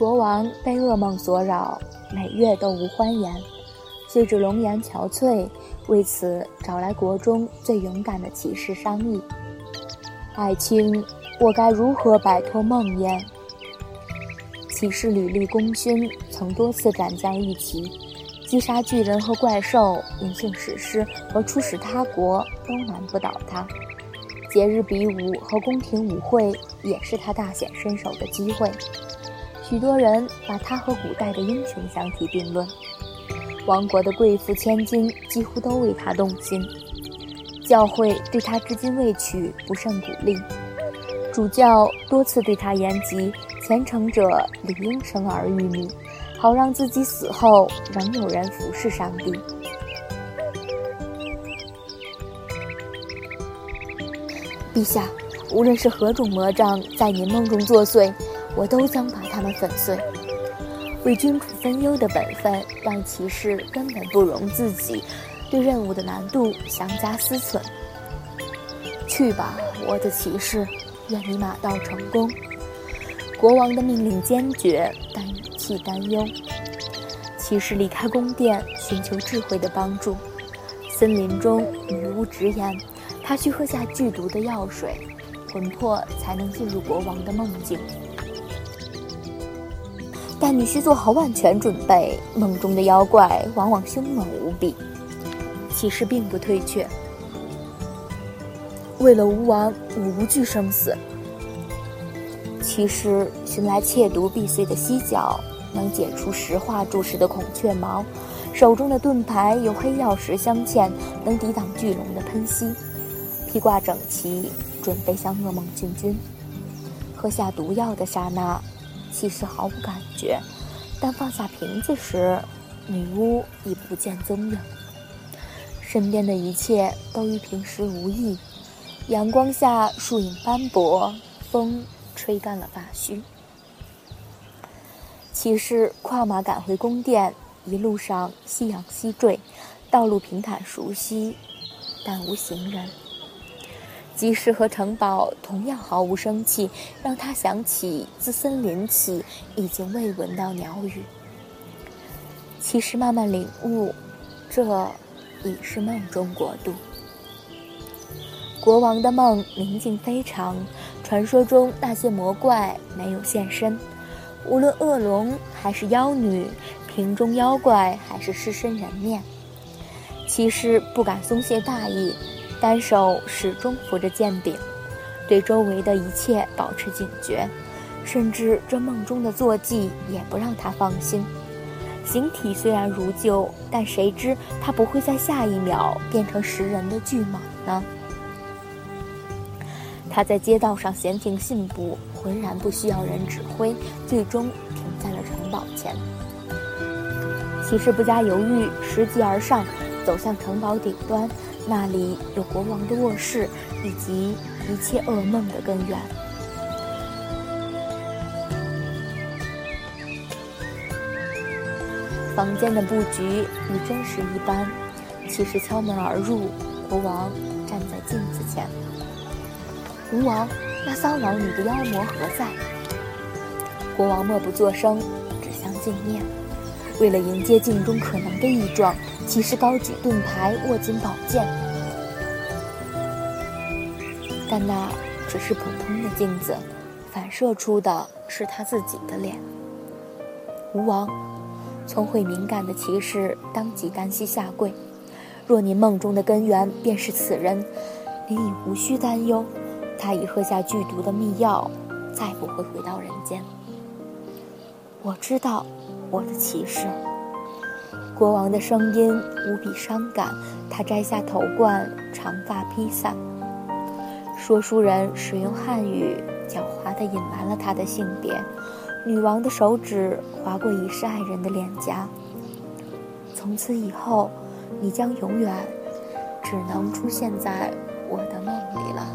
国王被噩梦所扰，每月都无欢颜，遂至龙颜憔悴，为此找来国中最勇敢的骑士商议：“爱卿，我该如何摆脱梦魇？”骑士屡立功勋，曾多次斩将一骑，击杀巨人和怪兽，吟诵史诗和出使他国都难不倒他。节日比武和宫廷舞会也是他大显身手的机会。许多人把他和古代的英雄相提并论，王国的贵妇千金几乎都为他动心。教会对他至今未娶不甚鼓励，主教多次对他言及虔诚者理应生儿育女，好让自己死后仍有人服侍上帝。陛下，无论是何种魔障在您梦中作祟。我都将把他们粉碎。为君主分忧的本分，让骑士根本不容自己对任务的难度详加思忖。去吧，我的骑士，愿你马到成功。国王的命令坚决，但语气担忧。骑士离开宫殿，寻求智慧的帮助。森林中，女巫直言，他需喝下剧毒的药水，魂魄才能进入国王的梦境。但你需做好万全准备，梦中的妖怪往往凶猛无比。骑士并不退却，为了吴王，我无惧生死。骑士寻来窃毒避祟的犀角，能解除石化注视的孔雀毛，手中的盾牌有黑曜石镶嵌，能抵挡巨龙的喷吸。披挂整齐，准备向噩梦进军。喝下毒药的刹那。其实毫无感觉，但放下瓶子时，女巫已不见踪影。身边的一切都与平时无异。阳光下，树影斑驳，风吹干了发须。骑士跨马赶回宫殿，一路上夕阳西坠，道路平坦熟悉，但无行人。集市和城堡同样毫无生气，让他想起自森林起已经未闻到鸟语。其实慢慢领悟，这已是梦中国度。国王的梦宁静非常，传说中那些魔怪没有现身，无论恶龙还是妖女，瓶中妖怪还是狮身人面，其实不敢松懈大意。单手始终扶着剑柄，对周围的一切保持警觉，甚至这梦中的坐骑也不让他放心。形体虽然如旧，但谁知他不会在下一秒变成食人的巨蟒呢？他在街道上闲庭信步，浑然不需要人指挥，最终停在了城堡前。骑士不加犹豫，拾级而上，走向城堡顶端。那里有国王的卧室，以及一切噩梦的根源。房间的布局与真实一般。骑士敲门而入，国王站在镜子前。吴王，那骚扰你的妖魔何在？国王默不作声，指向镜面。为了迎接镜中可能的异状。骑士高举盾牌，握紧宝剑，但那只是普通的镜子，反射出的是他自己的脸。吴王，聪慧敏感的骑士当即单膝下跪。若您梦中的根源便是此人，您已无需担忧，他已喝下剧毒的秘药，再不会回到人间。我知道，我的骑士。国王的声音无比伤感，他摘下头冠，长发披散。说书人使用汉语，狡猾地隐瞒了他的性别。女王的手指划过已是爱人的脸颊。从此以后，你将永远只能出现在我的梦里了。